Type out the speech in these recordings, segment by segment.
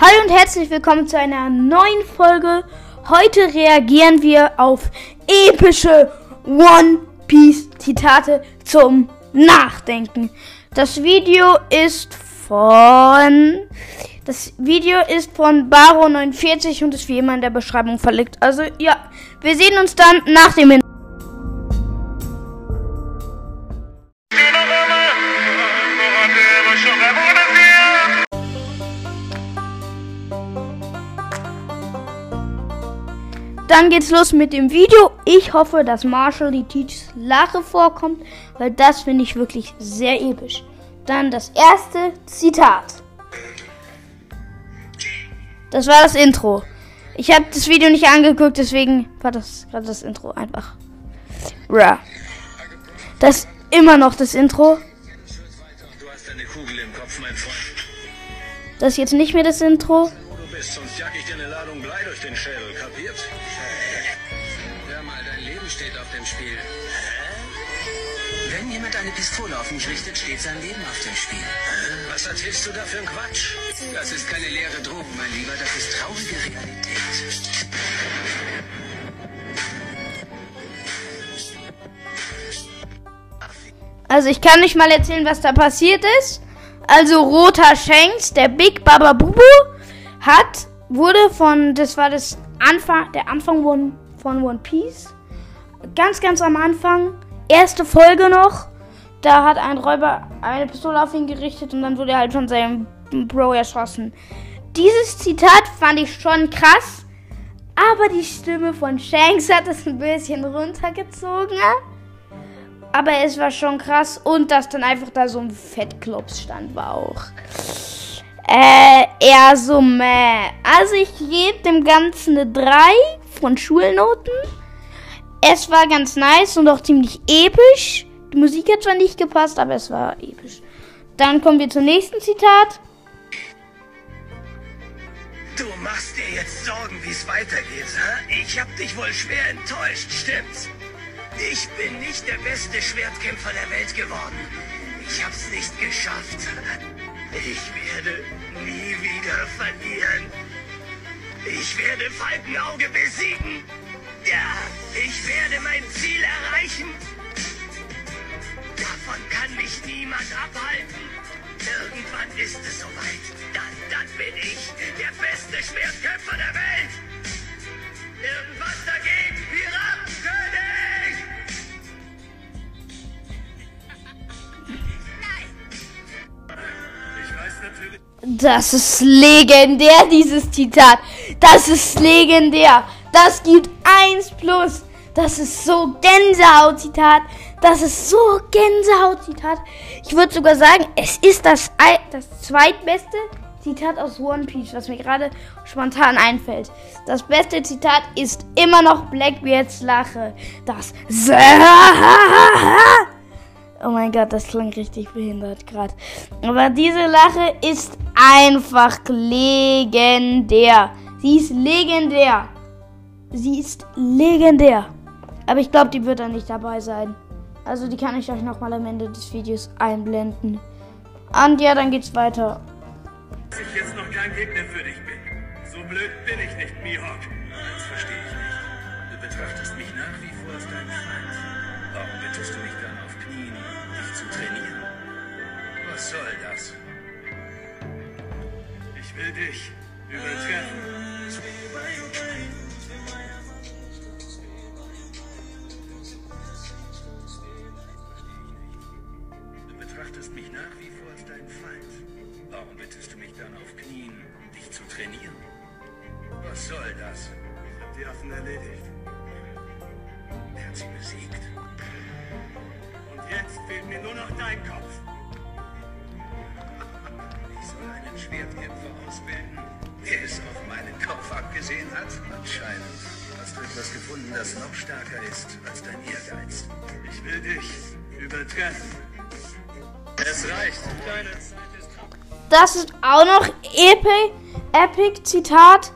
Hallo und herzlich willkommen zu einer neuen Folge. Heute reagieren wir auf epische One Piece Zitate zum Nachdenken. Das Video ist von das Video ist von Baro49 und ist wie immer in der Beschreibung verlinkt. Also ja, wir sehen uns dann nach dem Hin Dann geht's los mit dem Video. Ich hoffe, dass Marshall die Teachs Lache vorkommt, weil das finde ich wirklich sehr episch. Dann das erste Zitat. Das war das Intro. Ich habe das Video nicht angeguckt, deswegen war das gerade das Intro einfach. Bruh. Das ist immer noch das Intro. Das ist jetzt nicht mehr das Intro. Bist, sonst jag ich dir eine Ladung Blei durch den Schädel, kapiert? Hör mal, dein Leben steht auf dem Spiel. Wenn jemand eine Pistole auf mich richtet, steht sein Leben auf dem Spiel. Was erzählst du da für einen Quatsch? Das ist keine leere Drohung, mein Lieber, das ist traurige Realität. Also ich kann nicht mal erzählen, was da passiert ist. Also Roter Shanks, der Big Baba Bubu, hat, wurde von, das war das Anfang, der Anfang von, von One Piece. Ganz, ganz am Anfang, erste Folge noch. Da hat ein Räuber eine Pistole auf ihn gerichtet und dann wurde er halt von seinem Bro erschossen. Dieses Zitat fand ich schon krass, aber die Stimme von Shanks hat es ein bisschen runtergezogen. Aber es war schon krass und dass dann einfach da so ein Fettklops stand, war auch. Äh, eher so meh. Also ich gebe dem Ganzen eine 3 von Schulnoten. Es war ganz nice und auch ziemlich episch. Die Musik hat zwar nicht gepasst, aber es war episch. Dann kommen wir zum nächsten Zitat. Du machst dir jetzt Sorgen, wie es weitergeht, hä? Ich hab dich wohl schwer enttäuscht, stimmt's? Ich bin nicht der beste Schwertkämpfer der Welt geworden. Ich hab's nicht geschafft. Ich werde nie wieder verlieren. Ich werde Falkenauge besiegen. Ja, ich werde mein Ziel erreichen. Davon kann mich niemand abhalten. Irgendwann ist es soweit. Dann, dann bin ich der beste Schwertkämpfer der Welt. Das ist legendär, dieses Zitat. Das ist legendär. Das gibt 1 plus. Das ist so Gänsehaut-Zitat. Das ist so Gänsehaut-Zitat. Ich würde sogar sagen, es ist das, das zweitbeste Zitat aus One Piece, was mir gerade spontan einfällt. Das beste Zitat ist immer noch Blackbeards Lache. Das Oh mein Gott, das klang richtig behindert gerade. Aber diese Lache ist einfach legendär. Sie ist legendär. Sie ist legendär. Aber ich glaube, die wird dann nicht dabei sein. Also die kann ich euch nochmal am Ende des Videos einblenden. Und ja, dann geht's weiter. dass ich jetzt noch kein Gegner für dich bin. So blöd bin ich nicht, Mihawk. Das verstehe ich nicht. Du betrachtest mich nach wie vor als deinen Feind. Warum bittest du mich dann zu trainieren? Was soll das? Ich will dich übertreffen. Du betrachtest mich nach wie vor als deinen Feind. Warum bittest du mich dann auf Knien, dich zu trainieren? Was soll das? Ich hab die Affen erledigt. Er hat sie besiegt. Jetzt fehlt mir nur noch dein Kopf. Ich soll einen Schwertkämpfer ausbilden, der es auf meinen Kopf abgesehen hat? Anscheinend hast du etwas gefunden, das noch stärker ist als dein Ehrgeiz. Ich will dich übertreffen. Es reicht. Deine Zeit ist Das ist auch noch epic, epic Zitat.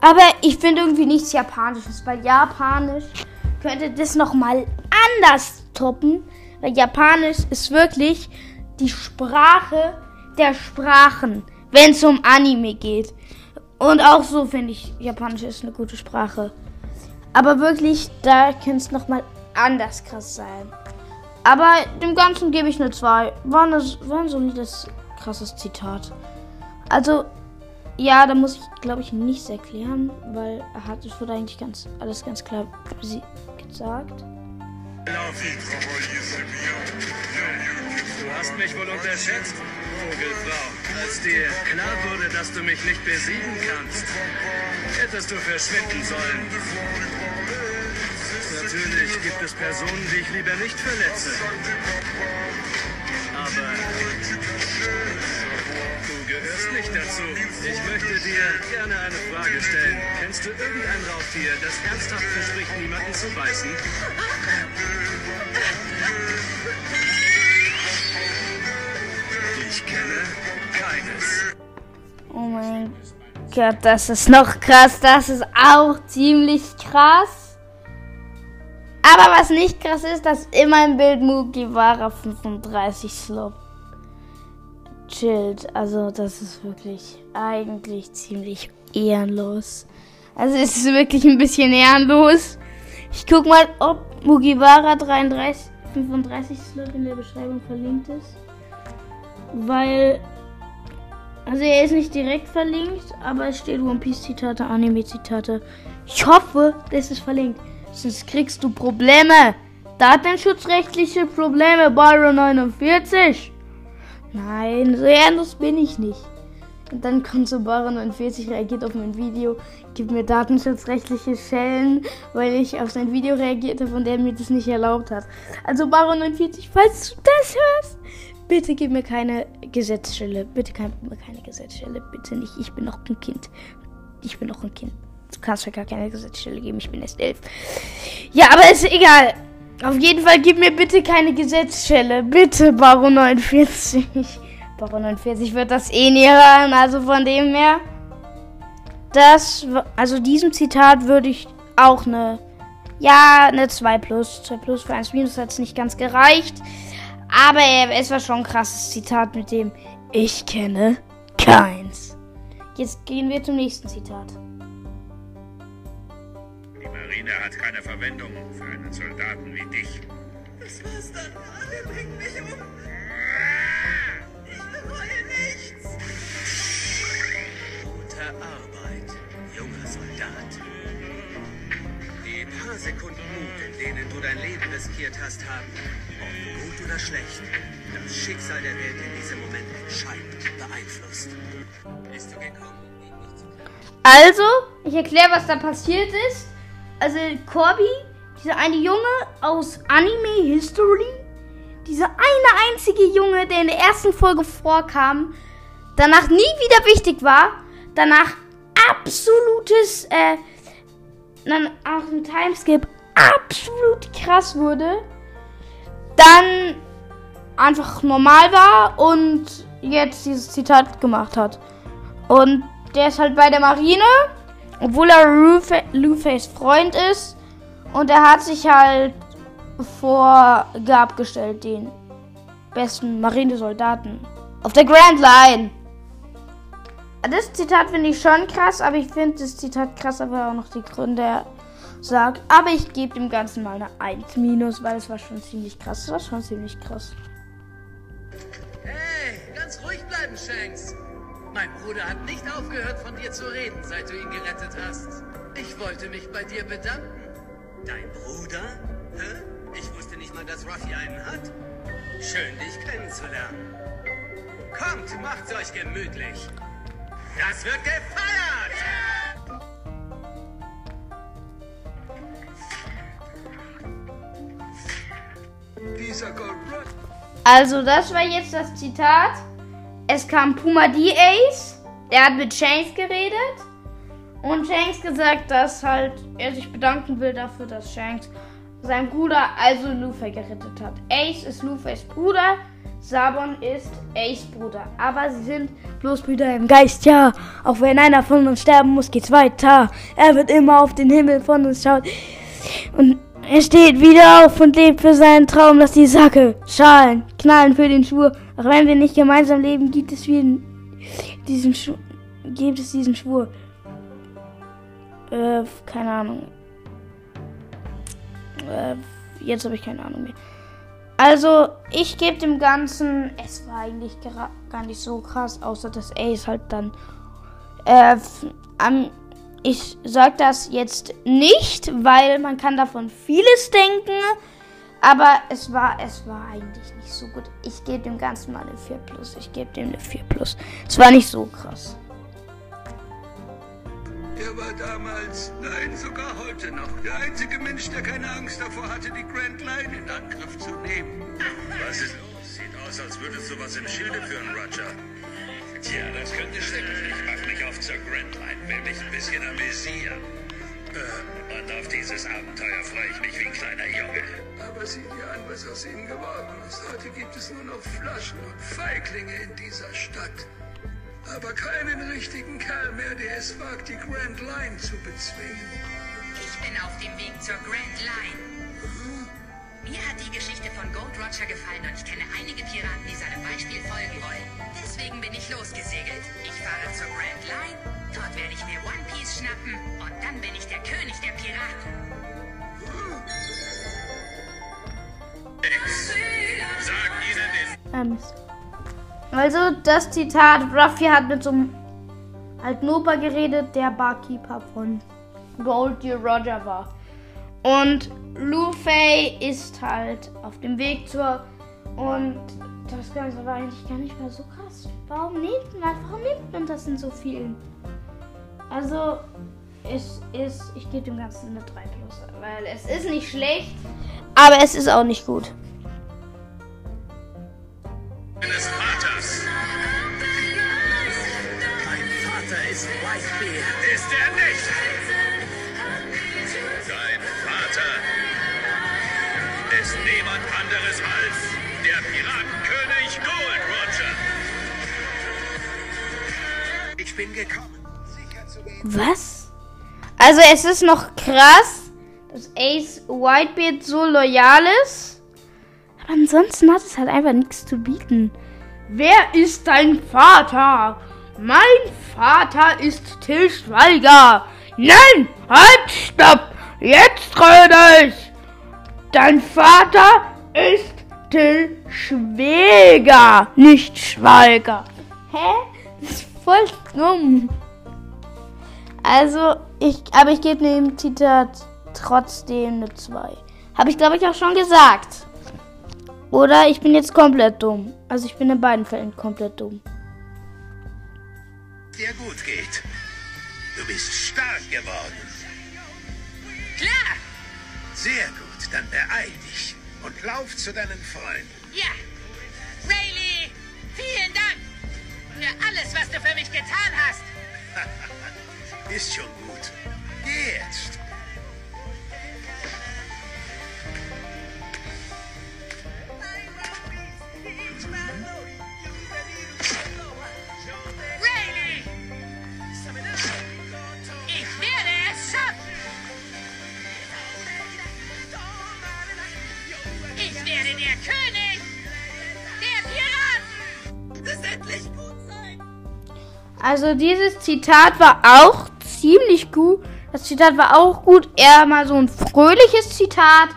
Aber ich finde irgendwie nichts Japanisches, weil Japanisch könnte das nochmal anders toppen. Weil Japanisch ist wirklich die Sprache der Sprachen, wenn es um Anime geht. Und auch so finde ich, Japanisch ist eine gute Sprache. Aber wirklich, da könnte es nochmal anders krass sein. Aber dem Ganzen gebe ich eine 2. War, eine, war ein solides, krasses Zitat. Also, ja, da muss ich, glaube ich, nichts erklären, weil er hat es wurde eigentlich ganz alles ganz klar gesagt. Du hast mich wohl unterschätzt, Vogelfrau. Als dir klar wurde, dass du mich nicht besiegen kannst, hättest du verschwinden sollen. Natürlich gibt es Personen, die ich lieber nicht verletze. Aber du gehörst nicht dazu. Ich möchte dir gerne eine Frage stellen. Kennst du irgendein Raubtier, das ernsthaft verspricht, niemanden zu beißen? Oh mein Gott, das ist noch krass. Das ist auch ziemlich krass. Aber was nicht krass ist, dass immer im Bild Mugiwara 35 Slop chillt. Also das ist wirklich eigentlich ziemlich ehrenlos. Also es ist wirklich ein bisschen ehrenlos. Ich guck mal, ob Mugiwara 33, 35 Slot in der Beschreibung verlinkt ist. Weil, also er ist nicht direkt verlinkt, aber es steht One Piece Zitate, Anime Zitate. Ich hoffe, das ist verlinkt. Sonst kriegst du Probleme. Datenschutzrechtliche Probleme, Byron 49. Nein, so ernst bin ich nicht. Und dann kommt so Byron 49, reagiert auf mein Video, gibt mir datenschutzrechtliche Schellen, weil ich auf sein Video reagiert habe und er mir das nicht erlaubt hat. Also Byron 49, falls du das hörst, bitte gib mir keine Gesetzsstelle. Bitte gib mir keine Gesetzsstelle. Bitte nicht. Ich bin noch ein Kind. Ich bin noch ein Kind. Du kannst mir gar keine Gesetzsstelle geben. Ich bin erst elf. Ja, aber ist egal. Auf jeden Fall gib mir bitte keine Gesetzsstelle. Bitte, Baron 49. Baron 49 wird das eh nie hören. Also von dem her. Das, also diesem Zitat würde ich auch eine, ja, eine 2 plus. 2 plus für 1 minus hat es nicht ganz gereicht. Aber es war schon ein krasses Zitat mit dem Ich kenne keins. Jetzt gehen wir zum nächsten Zitat. Die Marine hat keine Verwendung für einen Soldaten wie dich. Das war's dann. Alle bringen mich um. Ich bereue nichts. Gute Arbeit, Sekunden Mut, in denen du dein Leben riskiert hast, haben, ob gut oder schlecht, das Schicksal der Welt in diesem Moment entscheidend beeinflusst. Bist du gekommen, um nicht zu Also, ich erkläre, was da passiert ist. Also, Corby, dieser eine Junge aus Anime History, dieser eine einzige Junge, der in der ersten Folge vorkam, danach nie wieder wichtig war, danach absolutes, äh, dann auch ein Timeskip absolut krass wurde, dann einfach normal war und jetzt dieses Zitat gemacht hat. Und der ist halt bei der Marine, obwohl er Lufays Freund ist. Und er hat sich halt vor Gab gestellt, den besten Marinesoldaten auf der Grand Line. Das Zitat finde ich schon krass, aber ich finde das Zitat krasser, weil er auch noch die Gründe sagt. Aber ich gebe dem Ganzen mal eine 1 minus, weil es war schon ziemlich krass. Das war schon ziemlich krass. Hey, ganz ruhig bleiben, Shanks. Mein Bruder hat nicht aufgehört, von dir zu reden, seit du ihn gerettet hast. Ich wollte mich bei dir bedanken. Dein Bruder? Hä? Ich wusste nicht mal, dass Ruffy einen hat. Schön, dich kennenzulernen. Kommt, macht's euch gemütlich. Das wird gefeiert! Also, das war jetzt das Zitat. Es kam Puma D. Ace. Der hat mit Shanks geredet. Und Shanks gesagt, dass halt er sich bedanken will dafür, dass Shanks seinen Bruder, also Luffy, gerettet hat. Ace ist Luffys Bruder. Sabon ist Ace Bruder. Aber sie sind bloß Brüder im Geist, ja. Auch wenn einer von uns sterben muss, geht's weiter. Er wird immer auf den Himmel von uns schauen. Und er steht wieder auf und lebt für seinen Traum, dass die Sacke, Schalen, knallen für den Schwur. Auch wenn wir nicht gemeinsam leben, gibt es, diesen Schwur, gibt es diesen Schwur. Äh, keine Ahnung. Äh, jetzt habe ich keine Ahnung mehr. Also, ich gebe dem Ganzen. Es war eigentlich gar nicht so krass, außer dass Ace halt dann. Äh, am, ich sage das jetzt nicht, weil man kann davon vieles denken. Aber es war, es war eigentlich nicht so gut. Ich gebe dem Ganzen mal eine 4 Plus. Ich gebe dem eine 4 Plus. Es war nicht so krass. Er war damals, nein, sogar heute noch, der einzige Mensch, der keine Angst davor hatte, die Grand Line in Angriff zu nehmen. Was ist los? Sieht aus, als würdest du was im Schilde führen, Roger. Tja, das könnte stimmen. Ich mach mich auf zur Grand Line, will mich ein bisschen amüsieren. Äh, und auf dieses Abenteuer freue ich mich wie ein kleiner Junge. Aber sieh dir an, was aus ihnen geworden ist. Heute gibt es nur noch Flaschen und Feiglinge in dieser Stadt aber keinen richtigen Kerl mehr, der es wagt, die Grand Line zu bezwingen. Ich bin auf dem Weg zur Grand Line. Mir hat die Geschichte von Gold Roger gefallen und ich kenne einige Piraten, die seinem Beispiel folgen wollen. Deswegen bin ich losgesegelt. Ich fahre zur Grand Line, dort werde ich mir One Piece schnappen und dann bin ich der König der Piraten. Sag ihnen den... Ähm, also das Zitat, Ruffy hat mit so einem alten Opa geredet, der Barkeeper von Gold Dear Roger war. Und Luffy ist halt auf dem Weg zur... Und das Ganze war eigentlich gar nicht mehr so krass. Warum nimmt man, warum nimmt man das in so vielen? Also, es ist, ich gebe dem Ganzen eine 3 plus, weil es ist nicht schlecht, aber es ist auch nicht gut. Deines Vaters. Mein Vater ist Whitebeard. Ist er nicht? Dein Vater ist niemand anderes als der Piratenkönig Gold Roger. Ich bin gekommen. Was? Also es ist noch krass, dass Ace Whitebeard so loyal ist. Aber ansonsten hat es halt einfach nichts zu bieten. Wer ist dein Vater? Mein Vater ist Till Schweiger. Nein, halt, stopp. Jetzt rede ich. Dein Vater ist Till Schweiger, nicht Schweiger. Hä? Das ist voll dumm. Also, ich, aber ich gebe dem Zitat trotzdem eine 2. Habe ich, glaube ich, auch schon gesagt. Oder ich bin jetzt komplett dumm. Also ich bin in beiden Fällen komplett dumm. Dir gut geht. Du bist stark geworden. Klar! Sehr gut, dann beeil dich und lauf zu deinen Freunden. Ja! Rayleigh, vielen Dank für alles, was du für mich getan hast. Ist schon gut. Geh jetzt. Also dieses Zitat war auch ziemlich gut. Das Zitat war auch gut. Eher mal so ein fröhliches Zitat.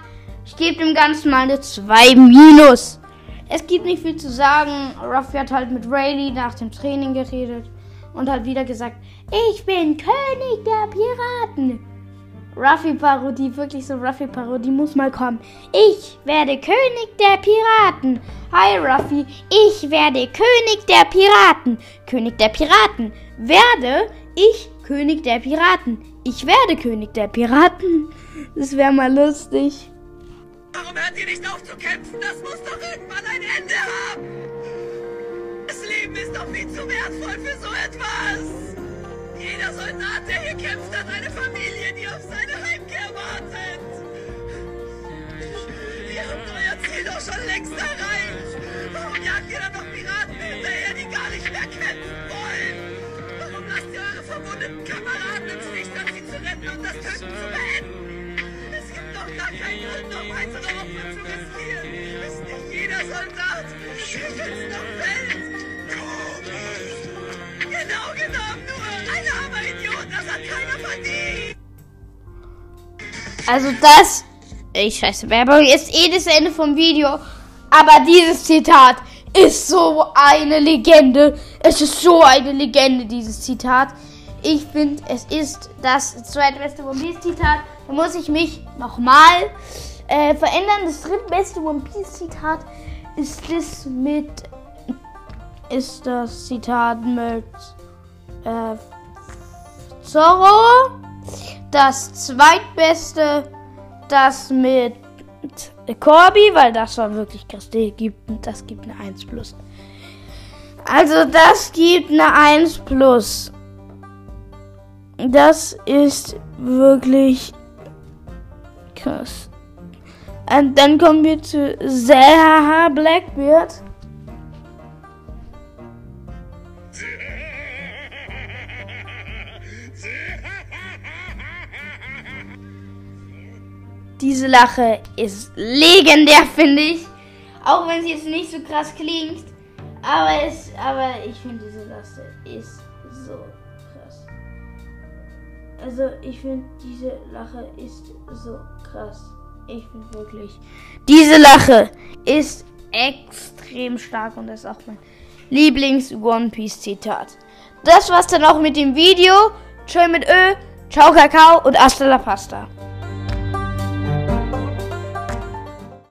Ich gebe dem Ganzen mal eine 2 minus. Es gibt nicht viel zu sagen. Ruffy hat halt mit Rayleigh nach dem Training geredet und hat wieder gesagt, ich bin König der Piraten. Ruffy-Parodie, wirklich so Ruffy-Parodie muss mal kommen. Ich werde König der Piraten. Hi Ruffy, ich werde König der Piraten. König der Piraten. Werde ich König der Piraten. Ich werde König der Piraten. Das wäre mal lustig. Warum hört ihr nicht auf zu kämpfen? Das muss doch irgendwann ein Ende haben! Das Leben ist doch viel zu wertvoll für so etwas! Jeder Soldat, der hier kämpft, hat eine Familie, schon längst erreicht! Warum jagt ihr dann noch Piraten hinterher, die gar nicht mehr kämpfen wollen? Warum lasst ihr eure verwundeten Kameraden im Stich, statt sie zu retten und das Töten zu beenden? Es gibt doch gar keinen Grund, noch weitere Opfer zu riskieren. Ist nicht jeder Soldat schützt noch fällt. Genau genommen nur ein armer Idiot, das hat keiner verdient. Also das. Ich scheiße, Werbung ist eh das Ende vom Video. Aber dieses Zitat ist so eine Legende. Es ist so eine Legende, dieses Zitat. Ich finde, es ist das zweitbeste One Piece Zitat. Da muss ich mich nochmal äh, verändern. Das drittbeste One Piece Zitat ist das mit. Ist das Zitat mit. Äh, Zorro. Das zweitbeste. Das mit Corby, weil das war wirklich krass. Gibt, das gibt eine 1 plus. Also das gibt eine 1 plus. Das ist wirklich krass. Und dann kommen wir zu Zaha Blackbeard. Diese Lache ist legendär, finde ich. Auch wenn sie jetzt nicht so krass klingt. Aber, es, aber ich finde, diese Lache ist so krass. Also, ich finde, diese Lache ist so krass. Ich finde wirklich. Diese Lache ist extrem stark und das ist auch mein Lieblings-One Piece-Zitat. Das war's dann auch mit dem Video. Tschö mit Ö, ciao Kakao und hasta la pasta.